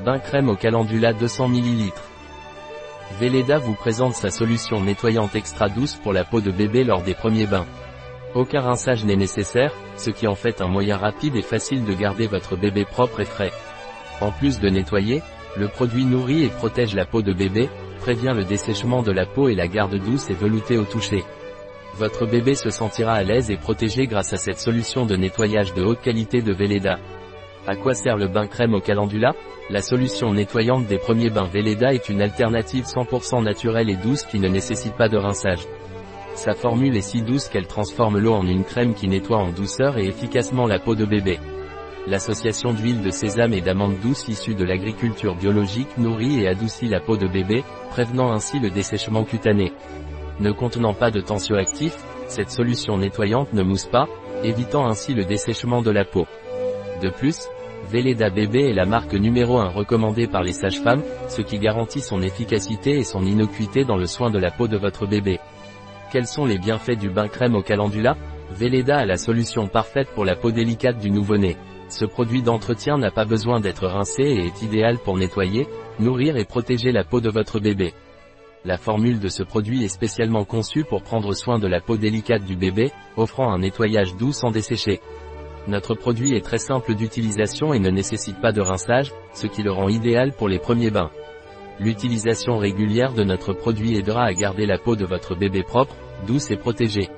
Bain crème au calendula 200 ml. Velleda vous présente sa solution nettoyante extra douce pour la peau de bébé lors des premiers bains. Aucun rinçage n'est nécessaire, ce qui en fait un moyen rapide et facile de garder votre bébé propre et frais. En plus de nettoyer, le produit nourrit et protège la peau de bébé, prévient le dessèchement de la peau et la garde douce et veloutée au toucher. Votre bébé se sentira à l'aise et protégé grâce à cette solution de nettoyage de haute qualité de Velleda. À quoi sert le bain crème au calendula? La solution nettoyante des premiers bains Velleda est une alternative 100% naturelle et douce qui ne nécessite pas de rinçage. Sa formule est si douce qu'elle transforme l'eau en une crème qui nettoie en douceur et efficacement la peau de bébé. L'association d'huile de sésame et d'amandes douces issue de l'agriculture biologique nourrit et adoucit la peau de bébé, prévenant ainsi le dessèchement cutané. Ne contenant pas de tensioactif, cette solution nettoyante ne mousse pas, évitant ainsi le dessèchement de la peau. De plus, Velleda Bébé est la marque numéro 1 recommandée par les sages-femmes, ce qui garantit son efficacité et son innocuité dans le soin de la peau de votre bébé. Quels sont les bienfaits du bain crème au calendula? Velleda a la solution parfaite pour la peau délicate du nouveau-né. Ce produit d'entretien n'a pas besoin d'être rincé et est idéal pour nettoyer, nourrir et protéger la peau de votre bébé. La formule de ce produit est spécialement conçue pour prendre soin de la peau délicate du bébé, offrant un nettoyage doux sans dessécher. Notre produit est très simple d'utilisation et ne nécessite pas de rinçage, ce qui le rend idéal pour les premiers bains. L'utilisation régulière de notre produit aidera à garder la peau de votre bébé propre, douce et protégée.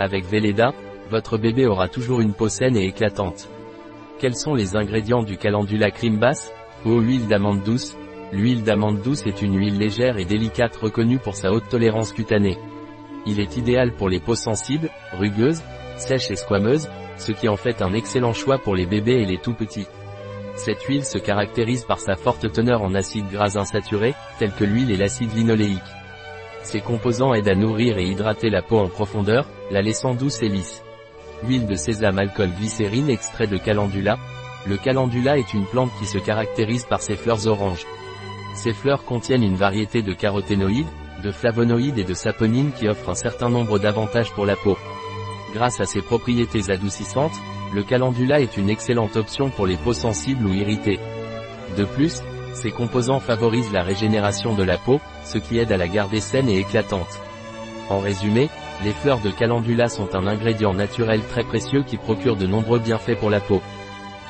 Avec Velleda, votre bébé aura toujours une peau saine et éclatante. Quels sont les ingrédients du calendula crème basse huile d'amande douce, L'huile d'amande douce est une huile légère et délicate reconnue pour sa haute tolérance cutanée. Il est idéal pour les peaux sensibles, rugueuses, sèches et squameuses, ce qui en fait un excellent choix pour les bébés et les tout petits. Cette huile se caractérise par sa forte teneur en acides gras insaturés, tels que l'huile et l'acide linoléique. Ces composants aident à nourrir et hydrater la peau en profondeur, la laissant douce et lisse. Huile de sésame alcool glycérine extrait de calendula. Le calendula est une plante qui se caractérise par ses fleurs oranges. Ces fleurs contiennent une variété de caroténoïdes, de flavonoïdes et de saponines qui offrent un certain nombre d'avantages pour la peau. Grâce à ses propriétés adoucissantes, le calendula est une excellente option pour les peaux sensibles ou irritées. De plus, ces composants favorisent la régénération de la peau, ce qui aide à la garder saine et éclatante. En résumé, les fleurs de calendula sont un ingrédient naturel très précieux qui procure de nombreux bienfaits pour la peau.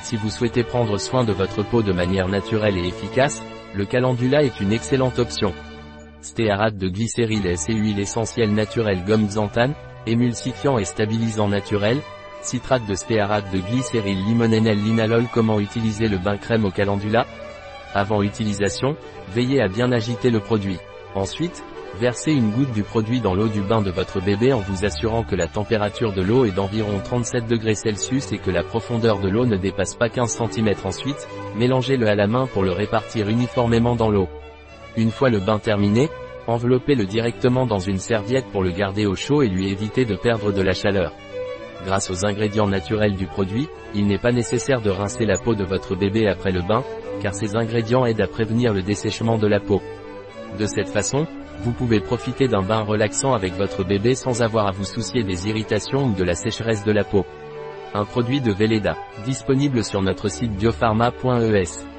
Si vous souhaitez prendre soin de votre peau de manière naturelle et efficace, le calendula est une excellente option. Stéarate de glycéryl S et huile essentielle naturelle gomme xanthane, émulsifiant et stabilisant naturel, citrate de stéarate de glycéryl limonène linalol Comment utiliser le bain crème au calendula? Avant utilisation, veillez à bien agiter le produit. Ensuite, versez une goutte du produit dans l'eau du bain de votre bébé en vous assurant que la température de l'eau est d'environ 37 degrés et que la profondeur de l'eau ne dépasse pas 15 cm ensuite, mélangez-le à la main pour le répartir uniformément dans l'eau. Une fois le bain terminé, enveloppez-le directement dans une serviette pour le garder au chaud et lui éviter de perdre de la chaleur. Grâce aux ingrédients naturels du produit, il n'est pas nécessaire de rincer la peau de votre bébé après le bain, car ces ingrédients aident à prévenir le dessèchement de la peau. De cette façon, vous pouvez profiter d'un bain relaxant avec votre bébé sans avoir à vous soucier des irritations ou de la sécheresse de la peau. Un produit de Velleda, disponible sur notre site biopharma.es.